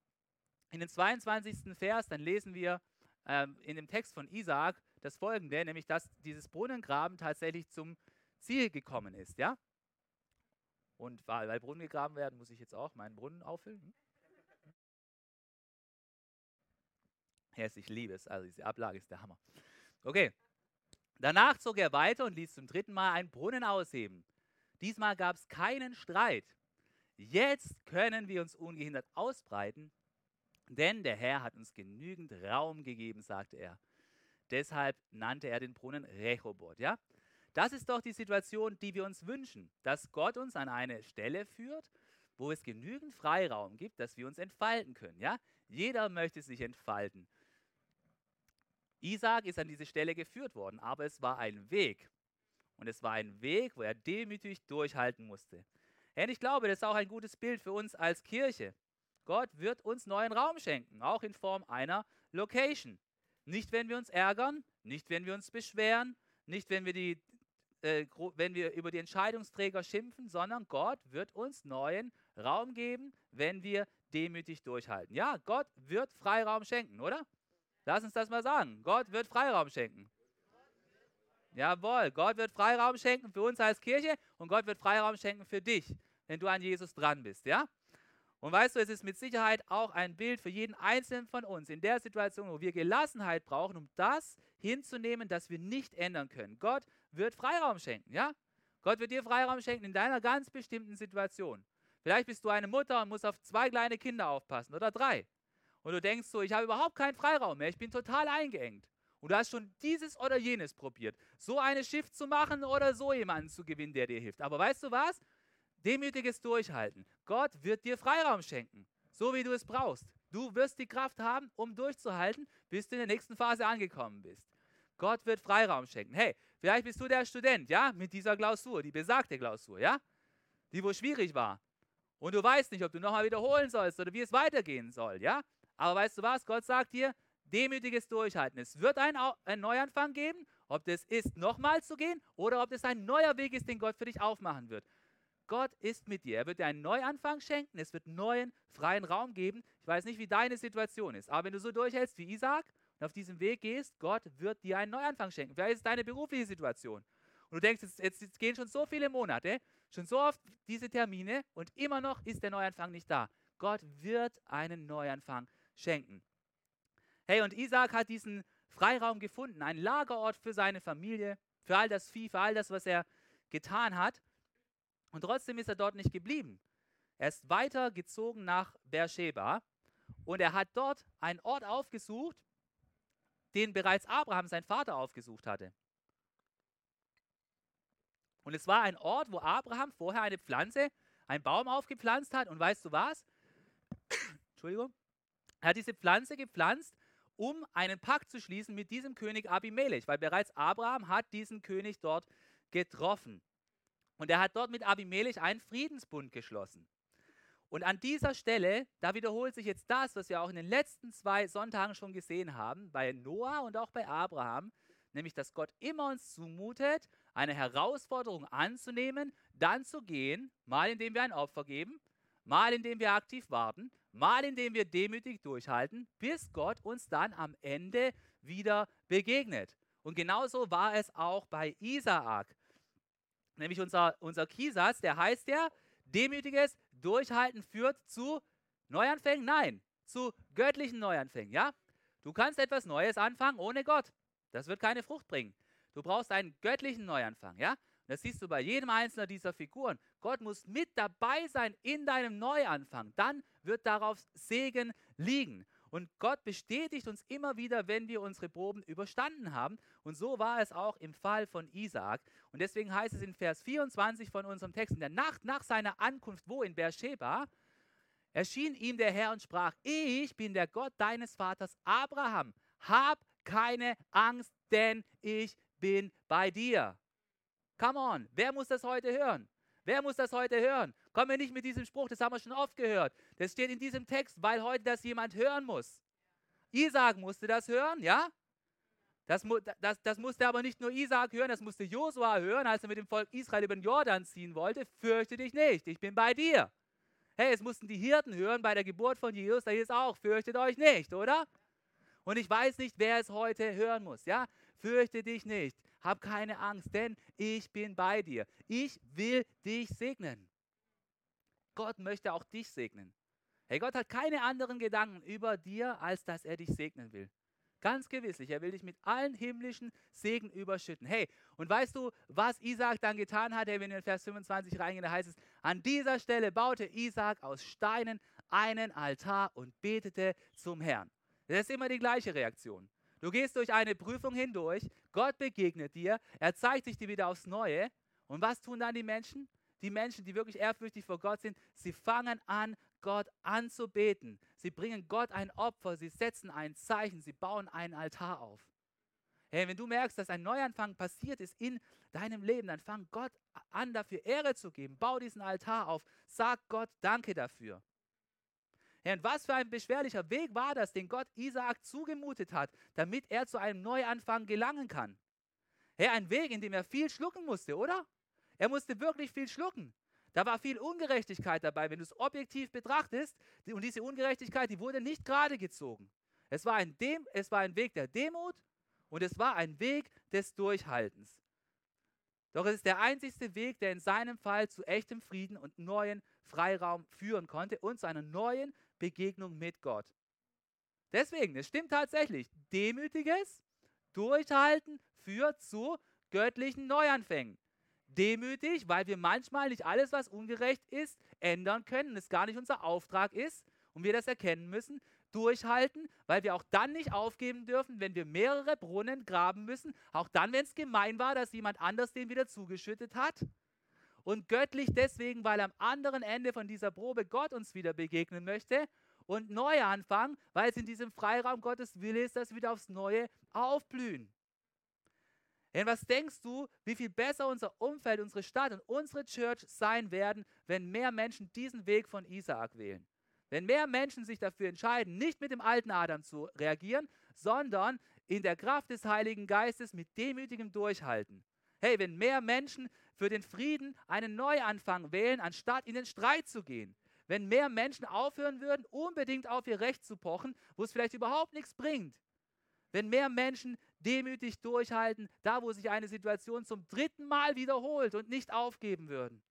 S2: in den 22. Vers, dann lesen wir ähm, in dem Text von Isaac das folgende, nämlich dass dieses Brunnengraben tatsächlich zum Ziel gekommen ist. Ja? Und weil, weil Brunnen gegraben werden, muss ich jetzt auch meinen Brunnen auffüllen. Hm? Yes, ich liebe es. Also diese Ablage ist der Hammer. Okay. Danach zog er weiter und ließ zum dritten Mal einen Brunnen ausheben. Diesmal gab es keinen Streit. Jetzt können wir uns ungehindert ausbreiten denn der Herr hat uns genügend Raum gegeben, sagte er. Deshalb nannte er den Brunnen Rehoboth. Ja? Das ist doch die Situation, die wir uns wünschen, dass Gott uns an eine Stelle führt, wo es genügend Freiraum gibt, dass wir uns entfalten können. Ja? Jeder möchte sich entfalten. Isaac ist an diese Stelle geführt worden, aber es war ein Weg. Und es war ein Weg, wo er demütig durchhalten musste. Und ich glaube, das ist auch ein gutes Bild für uns als Kirche. Gott wird uns neuen Raum schenken, auch in Form einer Location. Nicht, wenn wir uns ärgern, nicht, wenn wir uns beschweren, nicht, wenn wir, die, äh, wenn wir über die Entscheidungsträger schimpfen, sondern Gott wird uns neuen Raum geben, wenn wir demütig durchhalten. Ja, Gott wird Freiraum schenken, oder? Lass uns das mal sagen. Gott wird Freiraum schenken. Jawohl, Gott wird Freiraum schenken für uns als Kirche und Gott wird Freiraum schenken für dich, wenn du an Jesus dran bist, ja? Und weißt du, es ist mit Sicherheit auch ein Bild für jeden Einzelnen von uns in der Situation, wo wir Gelassenheit brauchen, um das hinzunehmen, das wir nicht ändern können. Gott wird Freiraum schenken, ja? Gott wird dir Freiraum schenken in deiner ganz bestimmten Situation. Vielleicht bist du eine Mutter und musst auf zwei kleine Kinder aufpassen oder drei. Und du denkst so, ich habe überhaupt keinen Freiraum mehr, ich bin total eingeengt. Und du hast schon dieses oder jenes probiert, so eine Shift zu machen oder so jemanden zu gewinnen, der dir hilft. Aber weißt du was? Demütiges Durchhalten. Gott wird dir Freiraum schenken, so wie du es brauchst. Du wirst die Kraft haben, um durchzuhalten, bis du in der nächsten Phase angekommen bist. Gott wird Freiraum schenken. Hey, vielleicht bist du der Student, ja, mit dieser Klausur, die besagte Klausur, ja, die wo schwierig war. Und du weißt nicht, ob du nochmal wiederholen sollst oder wie es weitergehen soll, ja. Aber weißt du was? Gott sagt dir, demütiges Durchhalten. Es wird einen, einen Neuanfang geben, ob das ist, nochmal zu gehen oder ob das ein neuer Weg ist, den Gott für dich aufmachen wird. Gott ist mit dir. Er wird dir einen Neuanfang schenken. Es wird neuen, freien Raum geben. Ich weiß nicht, wie deine Situation ist, aber wenn du so durchhältst wie Isaac, und auf diesem Weg gehst, Gott wird dir einen Neuanfang schenken. Vielleicht ist deine berufliche Situation. Und du denkst, jetzt, jetzt, jetzt gehen schon so viele Monate, schon so oft diese Termine und immer noch ist der Neuanfang nicht da. Gott wird einen Neuanfang schenken. Hey, und Isaac hat diesen Freiraum gefunden, einen Lagerort für seine Familie, für all das Vieh, für all das, was er getan hat. Und trotzdem ist er dort nicht geblieben. Er ist weitergezogen nach Beersheba und er hat dort einen Ort aufgesucht, den bereits Abraham, sein Vater, aufgesucht hatte. Und es war ein Ort, wo Abraham vorher eine Pflanze, einen Baum aufgepflanzt hat. Und weißt du was? Entschuldigung. Er hat diese Pflanze gepflanzt, um einen Pakt zu schließen mit diesem König Abimelech, weil bereits Abraham hat diesen König dort getroffen. Und er hat dort mit Abimelech einen Friedensbund geschlossen. Und an dieser Stelle, da wiederholt sich jetzt das, was wir auch in den letzten zwei Sonntagen schon gesehen haben, bei Noah und auch bei Abraham, nämlich dass Gott immer uns zumutet, eine Herausforderung anzunehmen, dann zu gehen, mal indem wir ein Opfer geben, mal indem wir aktiv warten, mal indem wir demütig durchhalten, bis Gott uns dann am Ende wieder begegnet. Und genauso war es auch bei Isaak. Nämlich unser, unser Kiesatz, der heißt ja, demütiges Durchhalten führt zu Neuanfängen? Nein, zu göttlichen Neuanfängen, ja? Du kannst etwas Neues anfangen ohne Gott. Das wird keine Frucht bringen. Du brauchst einen göttlichen Neuanfang, ja? Das siehst du bei jedem einzelnen dieser Figuren. Gott muss mit dabei sein in deinem Neuanfang. Dann wird darauf Segen liegen. Und Gott bestätigt uns immer wieder, wenn wir unsere Proben überstanden haben. Und so war es auch im Fall von Isaak. Und deswegen heißt es in Vers 24 von unserem Text, in der Nacht nach seiner Ankunft, wo in Beersheba, erschien ihm der Herr und sprach, ich bin der Gott deines Vaters Abraham. Hab keine Angst, denn ich bin bei dir. Come on, wer muss das heute hören? Wer muss das heute hören? Kommen wir nicht mit diesem Spruch, das haben wir schon oft gehört. Das steht in diesem Text, weil heute das jemand hören muss. Isaac musste das hören, ja? Das, das, das musste aber nicht nur Isaac hören, das musste Josua hören, als er mit dem Volk Israel über den Jordan ziehen wollte. Fürchte dich nicht, ich bin bei dir. Hey, es mussten die Hirten hören bei der Geburt von Jesus, da hieß auch, fürchtet euch nicht, oder? Und ich weiß nicht, wer es heute hören muss, ja? Fürchte dich nicht, hab keine Angst, denn ich bin bei dir. Ich will dich segnen. Gott möchte auch dich segnen. Hey, Gott hat keine anderen Gedanken über dir, als dass er dich segnen will. Ganz gewisslich, er will dich mit allen himmlischen Segen überschütten. Hey, und weißt du, was Isaac dann getan hat? Hey, wenn wir in Vers 25 reingehen, da heißt es, an dieser Stelle baute Isaac aus Steinen einen Altar und betete zum Herrn. Das ist immer die gleiche Reaktion. Du gehst durch eine Prüfung hindurch, Gott begegnet dir, er zeigt sich dir wieder aufs Neue. Und was tun dann die Menschen? die Menschen, die wirklich ehrfürchtig vor Gott sind, sie fangen an, Gott anzubeten. Sie bringen Gott ein Opfer, sie setzen ein Zeichen, sie bauen einen Altar auf. Hey, wenn du merkst, dass ein Neuanfang passiert ist in deinem Leben, dann fang Gott an, dafür Ehre zu geben. Bau diesen Altar auf. Sag Gott Danke dafür. Hey, und was für ein beschwerlicher Weg war das, den Gott Isaak zugemutet hat, damit er zu einem Neuanfang gelangen kann. Hey, ein Weg, in dem er viel schlucken musste, oder? Er musste wirklich viel schlucken. Da war viel Ungerechtigkeit dabei, wenn du es objektiv betrachtest. Und diese Ungerechtigkeit, die wurde nicht gerade gezogen. Es war, ein Dem es war ein Weg der Demut und es war ein Weg des Durchhaltens. Doch es ist der einzigste Weg, der in seinem Fall zu echtem Frieden und neuen Freiraum führen konnte und zu einer neuen Begegnung mit Gott. Deswegen, es stimmt tatsächlich, demütiges Durchhalten führt zu göttlichen Neuanfängen demütig, weil wir manchmal nicht alles, was ungerecht ist, ändern können es gar nicht unser Auftrag ist und wir das erkennen müssen, durchhalten, weil wir auch dann nicht aufgeben dürfen, wenn wir mehrere Brunnen graben müssen, auch dann, wenn es gemein war, dass jemand anders den wieder zugeschüttet hat. Und göttlich deswegen, weil am anderen Ende von dieser Probe Gott uns wieder begegnen möchte und neu anfangen, weil es in diesem Freiraum Gottes Wille ist, dass wir wieder aufs Neue aufblühen. Denn was denkst du, wie viel besser unser Umfeld, unsere Stadt und unsere Church sein werden, wenn mehr Menschen diesen Weg von Isaak wählen? Wenn mehr Menschen sich dafür entscheiden, nicht mit dem alten Adam zu reagieren, sondern in der Kraft des Heiligen Geistes mit demütigem Durchhalten. Hey, wenn mehr Menschen für den Frieden einen Neuanfang wählen, anstatt in den Streit zu gehen. Wenn mehr Menschen aufhören würden, unbedingt auf ihr Recht zu pochen, wo es vielleicht überhaupt nichts bringt, wenn mehr Menschen demütig durchhalten, da wo sich eine Situation zum dritten Mal wiederholt und nicht aufgeben würden.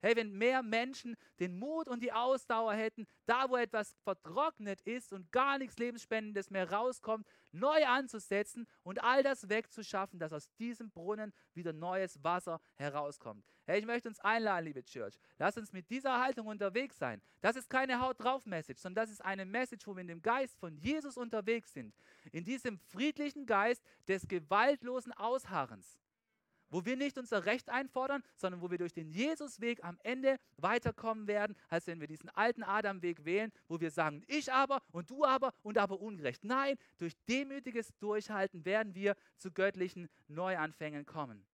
S2: Hey, wenn mehr Menschen den Mut und die Ausdauer hätten, da wo etwas vertrocknet ist und gar nichts Lebensspendendes mehr rauskommt, neu anzusetzen und all das wegzuschaffen, dass aus diesem Brunnen wieder neues Wasser herauskommt. Hey, ich möchte uns einladen, liebe Church. Lass uns mit dieser Haltung unterwegs sein. Das ist keine Haut drauf Message, sondern das ist eine Message, wo wir in dem Geist von Jesus unterwegs sind. In diesem friedlichen Geist des gewaltlosen Ausharrens wo wir nicht unser Recht einfordern, sondern wo wir durch den Jesusweg am Ende weiterkommen werden, als wenn wir diesen alten Adamweg wählen, wo wir sagen, ich aber und du aber und aber ungerecht. Nein, durch demütiges Durchhalten werden wir zu göttlichen Neuanfängen kommen.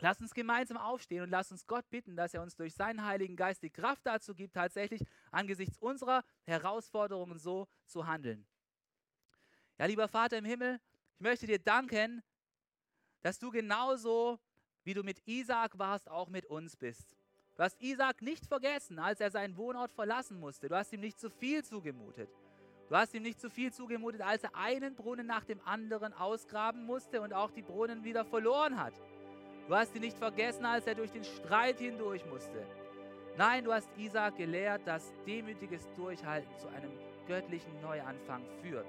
S2: Lass uns gemeinsam aufstehen und lass uns Gott bitten, dass er uns durch seinen Heiligen Geist die Kraft dazu gibt, tatsächlich angesichts unserer Herausforderungen so zu handeln. Ja, lieber Vater im Himmel, ich möchte dir danken, dass du genauso, wie du mit Isaak warst, auch mit uns bist. Du hast Isaak nicht vergessen, als er seinen Wohnort verlassen musste. Du hast ihm nicht zu viel zugemutet. Du hast ihm nicht zu viel zugemutet, als er einen Brunnen nach dem anderen ausgraben musste und auch die Brunnen wieder verloren hat. Du hast ihn nicht vergessen, als er durch den Streit hindurch musste. Nein, du hast Isaak gelehrt, dass demütiges Durchhalten zu einem göttlichen Neuanfang führt.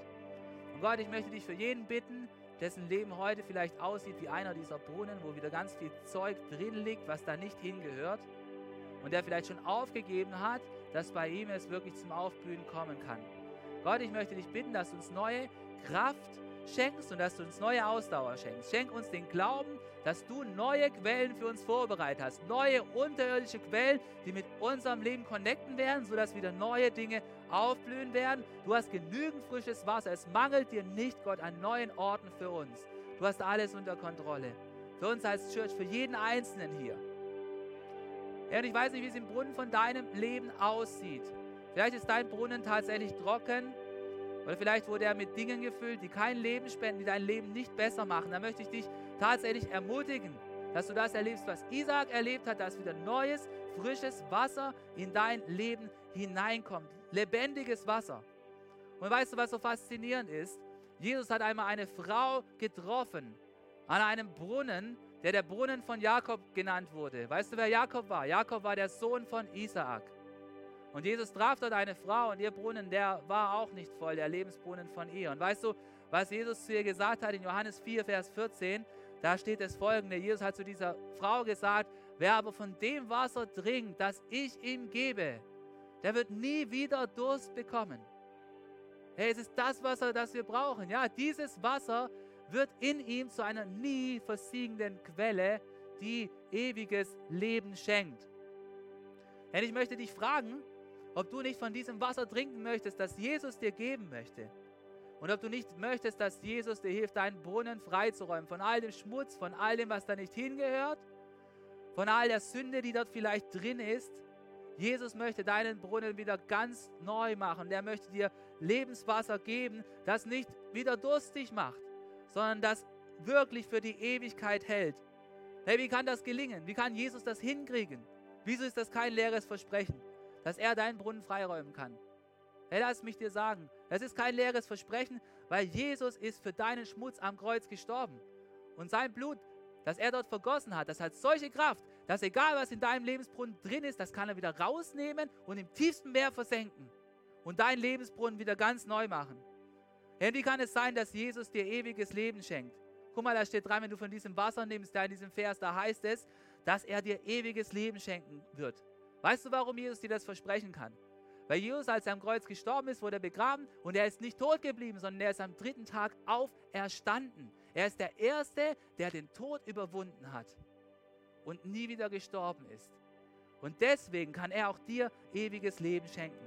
S2: Und Gott, ich möchte dich für jeden bitten, dessen Leben heute vielleicht aussieht wie einer dieser Brunnen, wo wieder ganz viel Zeug drin liegt, was da nicht hingehört. Und der vielleicht schon aufgegeben hat, dass bei ihm es wirklich zum Aufblühen kommen kann. Gott, ich möchte dich bitten, dass du uns neue Kraft schenkst und dass du uns neue Ausdauer schenkst. Schenk uns den Glauben, dass du neue Quellen für uns vorbereitet hast. Neue unterirdische Quellen, die mit unserem Leben connecten werden, sodass wieder neue Dinge aufblühen werden. Du hast genügend frisches Wasser. Es mangelt dir nicht, Gott, an neuen Orten für uns. Du hast alles unter Kontrolle. Für uns als Church, für jeden Einzelnen hier. Ja, und ich weiß nicht, wie es im Brunnen von deinem Leben aussieht. Vielleicht ist dein Brunnen tatsächlich trocken oder vielleicht wurde er mit Dingen gefüllt, die kein Leben spenden, die dein Leben nicht besser machen. Da möchte ich dich tatsächlich ermutigen, dass du das erlebst, was Isaac erlebt hat, dass wieder neues, frisches Wasser in dein Leben hineinkommt lebendiges Wasser. Und weißt du, was so faszinierend ist? Jesus hat einmal eine Frau getroffen an einem Brunnen, der der Brunnen von Jakob genannt wurde. Weißt du, wer Jakob war? Jakob war der Sohn von Isaak. Und Jesus traf dort eine Frau und ihr Brunnen, der war auch nicht voll, der Lebensbrunnen von ihr. Und weißt du, was Jesus zu ihr gesagt hat in Johannes 4, Vers 14? Da steht es folgende. Jesus hat zu dieser Frau gesagt, wer aber von dem Wasser trinkt, das ich ihm gebe, der wird nie wieder Durst bekommen. Hey, es ist das Wasser, das wir brauchen. Ja, dieses Wasser wird in ihm zu einer nie versiegenden Quelle, die ewiges Leben schenkt. Denn ich möchte dich fragen, ob du nicht von diesem Wasser trinken möchtest, das Jesus dir geben möchte. Und ob du nicht möchtest, dass Jesus dir hilft, deinen Brunnen freizuräumen von all dem Schmutz, von all dem, was da nicht hingehört, von all der Sünde, die dort vielleicht drin ist Jesus möchte deinen Brunnen wieder ganz neu machen. Der möchte dir Lebenswasser geben, das nicht wieder durstig macht, sondern das wirklich für die Ewigkeit hält. Hey, wie kann das gelingen? Wie kann Jesus das hinkriegen? Wieso ist das kein leeres Versprechen, dass er deinen Brunnen freiräumen kann? Hey, lass mich dir sagen, es ist kein leeres Versprechen, weil Jesus ist für deinen Schmutz am Kreuz gestorben. Und sein Blut, das er dort vergossen hat, das hat solche Kraft, dass egal was in deinem Lebensbrunnen drin ist, das kann er wieder rausnehmen und im tiefsten Meer versenken und deinen Lebensbrunnen wieder ganz neu machen. Denn wie kann es sein, dass Jesus dir ewiges Leben schenkt? Guck mal, da steht dran, wenn du von diesem Wasser nimmst, da in diesem Vers, da heißt es, dass er dir ewiges Leben schenken wird. Weißt du, warum Jesus dir das versprechen kann? Weil Jesus, als er am Kreuz gestorben ist, wurde er begraben und er ist nicht tot geblieben, sondern er ist am dritten Tag auferstanden. Er ist der Erste, der den Tod überwunden hat und nie wieder gestorben ist. Und deswegen kann er auch dir ewiges Leben schenken.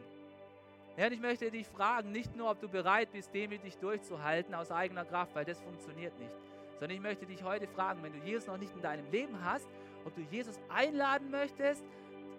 S2: Und ich möchte dich fragen, nicht nur, ob du bereit bist, demütig durchzuhalten aus eigener Kraft, weil das funktioniert nicht, sondern ich möchte dich heute fragen, wenn du Jesus noch nicht in deinem Leben hast, ob du Jesus einladen möchtest,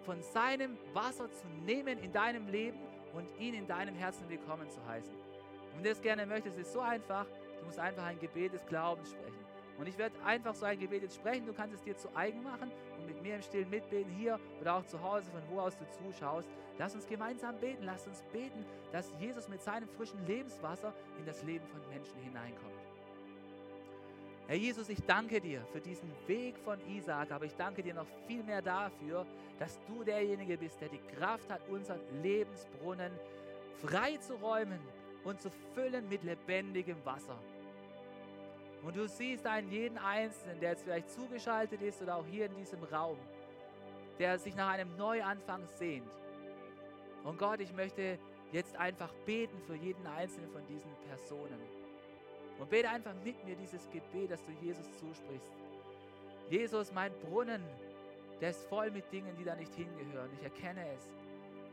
S2: von seinem Wasser zu nehmen in deinem Leben und ihn in deinem Herzen willkommen zu heißen. Und wenn du das gerne möchtest, ist so einfach, du musst einfach ein Gebet des Glaubens sprechen. Und ich werde einfach so ein Gebet jetzt sprechen. Du kannst es dir zu eigen machen und mit mir im Stillen mitbeten, hier oder auch zu Hause, von wo aus du zuschaust. Lass uns gemeinsam beten. Lass uns beten, dass Jesus mit seinem frischen Lebenswasser in das Leben von Menschen hineinkommt. Herr Jesus, ich danke dir für diesen Weg von Isaac, aber ich danke dir noch viel mehr dafür, dass du derjenige bist, der die Kraft hat, unseren Lebensbrunnen freizuräumen und zu füllen mit lebendigem Wasser. Und du siehst einen jeden Einzelnen, der jetzt vielleicht zugeschaltet ist oder auch hier in diesem Raum, der sich nach einem Neuanfang sehnt. Und Gott, ich möchte jetzt einfach beten für jeden Einzelnen von diesen Personen. Und bete einfach mit mir dieses Gebet, das du Jesus zusprichst. Jesus, mein Brunnen, der ist voll mit Dingen, die da nicht hingehören. Ich erkenne es.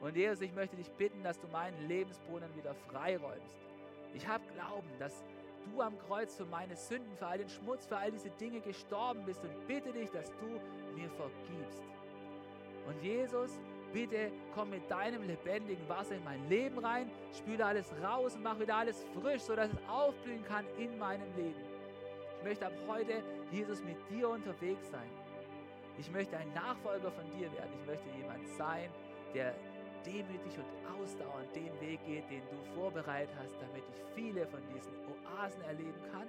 S2: Und Jesus, ich möchte dich bitten, dass du meinen Lebensbrunnen wieder freiräumst. Ich habe Glauben, dass du am Kreuz für meine Sünden, für all den Schmutz, für all diese Dinge gestorben bist und bitte dich, dass du mir vergibst. Und Jesus, bitte komm mit deinem lebendigen Wasser in mein Leben rein, spüle alles raus und mach wieder alles frisch, sodass es aufblühen kann in meinem Leben. Ich möchte ab heute, Jesus, mit dir unterwegs sein. Ich möchte ein Nachfolger von dir werden. Ich möchte jemand sein, der demütig und ausdauernd den Weg geht, den du vorbereitet hast, damit ich viele von diesen Oasen erleben kann,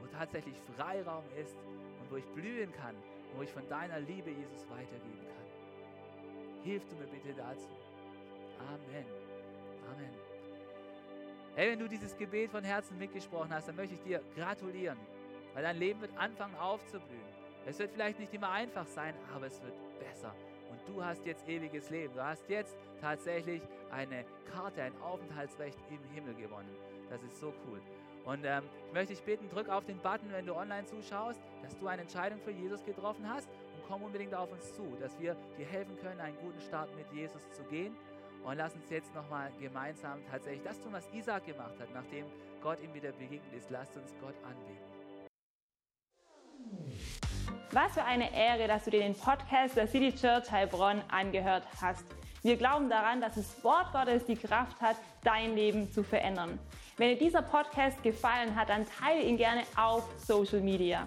S2: wo tatsächlich Freiraum ist und wo ich blühen kann und wo ich von deiner Liebe, Jesus, weitergeben kann. Hilf du mir bitte dazu. Amen. Amen. Hey, wenn du dieses Gebet von Herzen mitgesprochen hast, dann möchte ich dir gratulieren, weil dein Leben wird anfangen aufzublühen. Es wird vielleicht nicht immer einfach sein, aber es wird besser und du hast jetzt ewiges Leben. Du hast jetzt tatsächlich eine Karte, ein Aufenthaltsrecht im Himmel gewonnen. Das ist so cool. Und ähm, ich möchte dich bitten, drück auf den Button, wenn du online zuschaust, dass du eine Entscheidung für Jesus getroffen hast komm unbedingt auf uns zu, dass wir dir helfen können, einen guten Start mit Jesus zu gehen. Und lass uns jetzt nochmal gemeinsam tatsächlich das tun, was Isaac gemacht hat, nachdem Gott ihm wieder begegnet ist. Lasst uns Gott anbeten.
S1: Was für eine Ehre, dass du dir den Podcast der City Church Heilbronn angehört hast. Wir glauben daran, dass das Wort Gottes die Kraft hat, dein Leben zu verändern. Wenn dir dieser Podcast gefallen hat, dann teile ihn gerne auf Social Media.